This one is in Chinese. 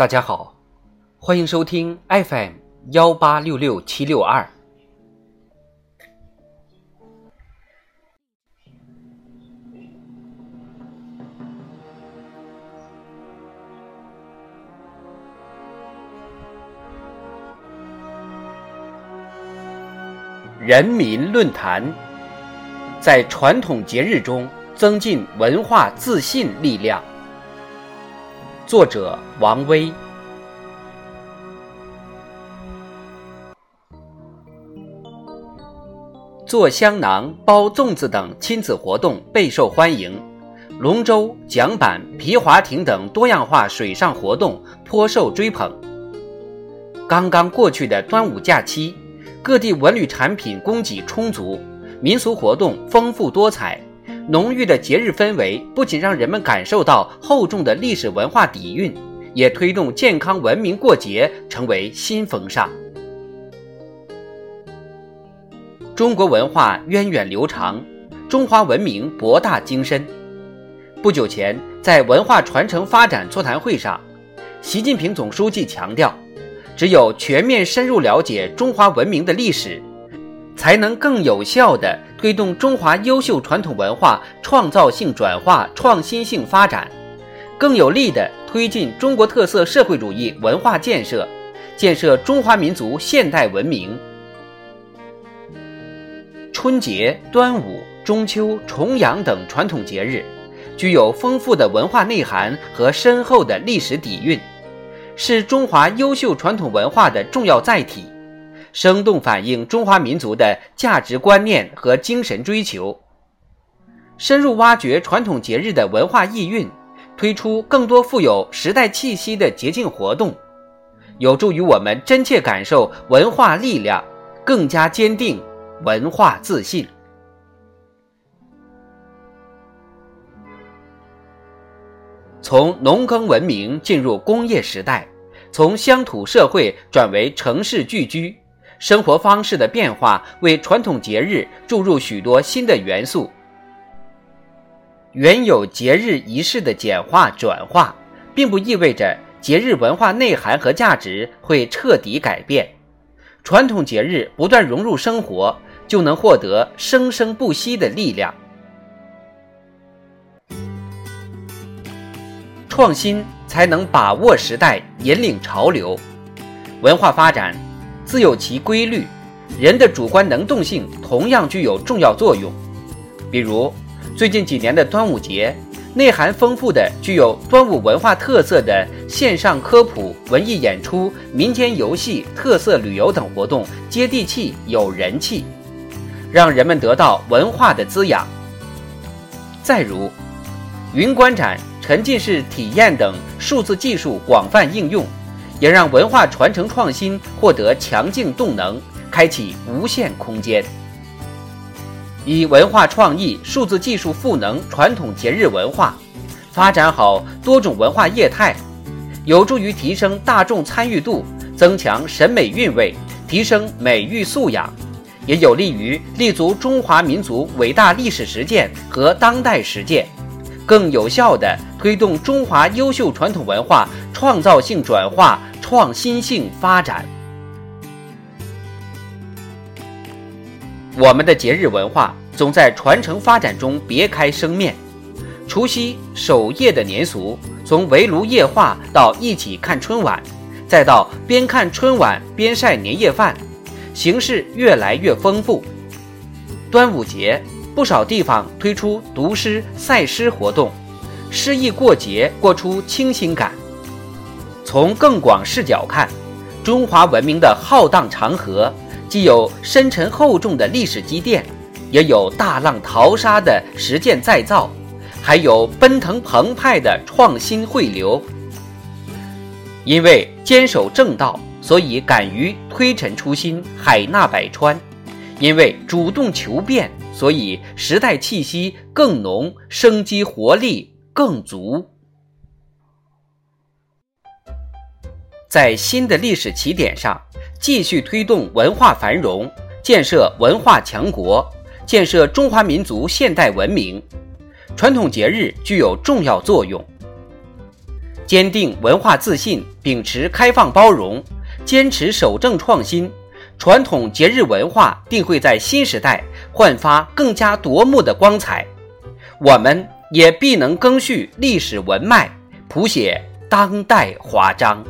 大家好，欢迎收听 FM 幺八六六七六二。人民论坛，在传统节日中增进文化自信力量。作者王威。做香囊、包粽子等亲子活动备受欢迎，龙舟、桨板、皮划艇等多样化水上活动颇受追捧。刚刚过去的端午假期。各地文旅产品供给充足，民俗活动丰富多彩，浓郁的节日氛围不仅让人们感受到厚重的历史文化底蕴，也推动健康文明过节成为新风尚。中国文化源远流长，中华文明博大精深。不久前，在文化传承发展座谈会上，习近平总书记强调。只有全面深入了解中华文明的历史，才能更有效地推动中华优秀传统文化创造性转化、创新性发展，更有力地推进中国特色社会主义文化建设，建设中华民族现代文明。春节、端午、中秋、重阳等传统节日，具有丰富的文化内涵和深厚的历史底蕴。是中华优秀传统文化的重要载体，生动反映中华民族的价值观念和精神追求。深入挖掘传统节日的文化意蕴，推出更多富有时代气息的节庆活动，有助于我们真切感受文化力量，更加坚定文化自信。从农耕文明进入工业时代。从乡土社会转为城市聚居，生活方式的变化为传统节日注入许多新的元素。原有节日仪式的简化转化，并不意味着节日文化内涵和价值会彻底改变。传统节日不断融入生活，就能获得生生不息的力量。创新。才能把握时代，引领潮流。文化发展自有其规律，人的主观能动性同样具有重要作用。比如，最近几年的端午节，内涵丰富的、具有端午文化特色的线上科普、文艺演出、民间游戏、特色旅游等活动，接地气、有人气，让人们得到文化的滋养。再如，云观展。沉浸式体验等数字技术广泛应用，也让文化传承创新获得强劲动能，开启无限空间。以文化创意、数字技术赋能传统节日文化，发展好多种文化业态，有助于提升大众参与度，增强审美韵味，提升美育素养，也有利于立足中华民族伟大历史实践和当代实践。更有效地推动中华优秀传统文化创造性转化、创新性发展。我们的节日文化总在传承发展中别开生面。除夕守夜的年俗，从围炉夜话到一起看春晚，再到边看春晚边晒年夜饭，形式越来越丰富。端午节。不少地方推出读诗赛诗活动，诗意过节，过出清新感。从更广视角看，中华文明的浩荡长河，既有深沉厚重的历史积淀，也有大浪淘沙的实践再造，还有奔腾澎湃的创新汇流。因为坚守正道，所以敢于推陈出新，海纳百川；因为主动求变。所以，时代气息更浓，生机活力更足。在新的历史起点上，继续推动文化繁荣，建设文化强国，建设中华民族现代文明，传统节日具有重要作用。坚定文化自信，秉持开放包容，坚持守正创新，传统节日文化定会在新时代焕发更加夺目的光彩。我们也必能赓续历史文脉，谱写当代华章。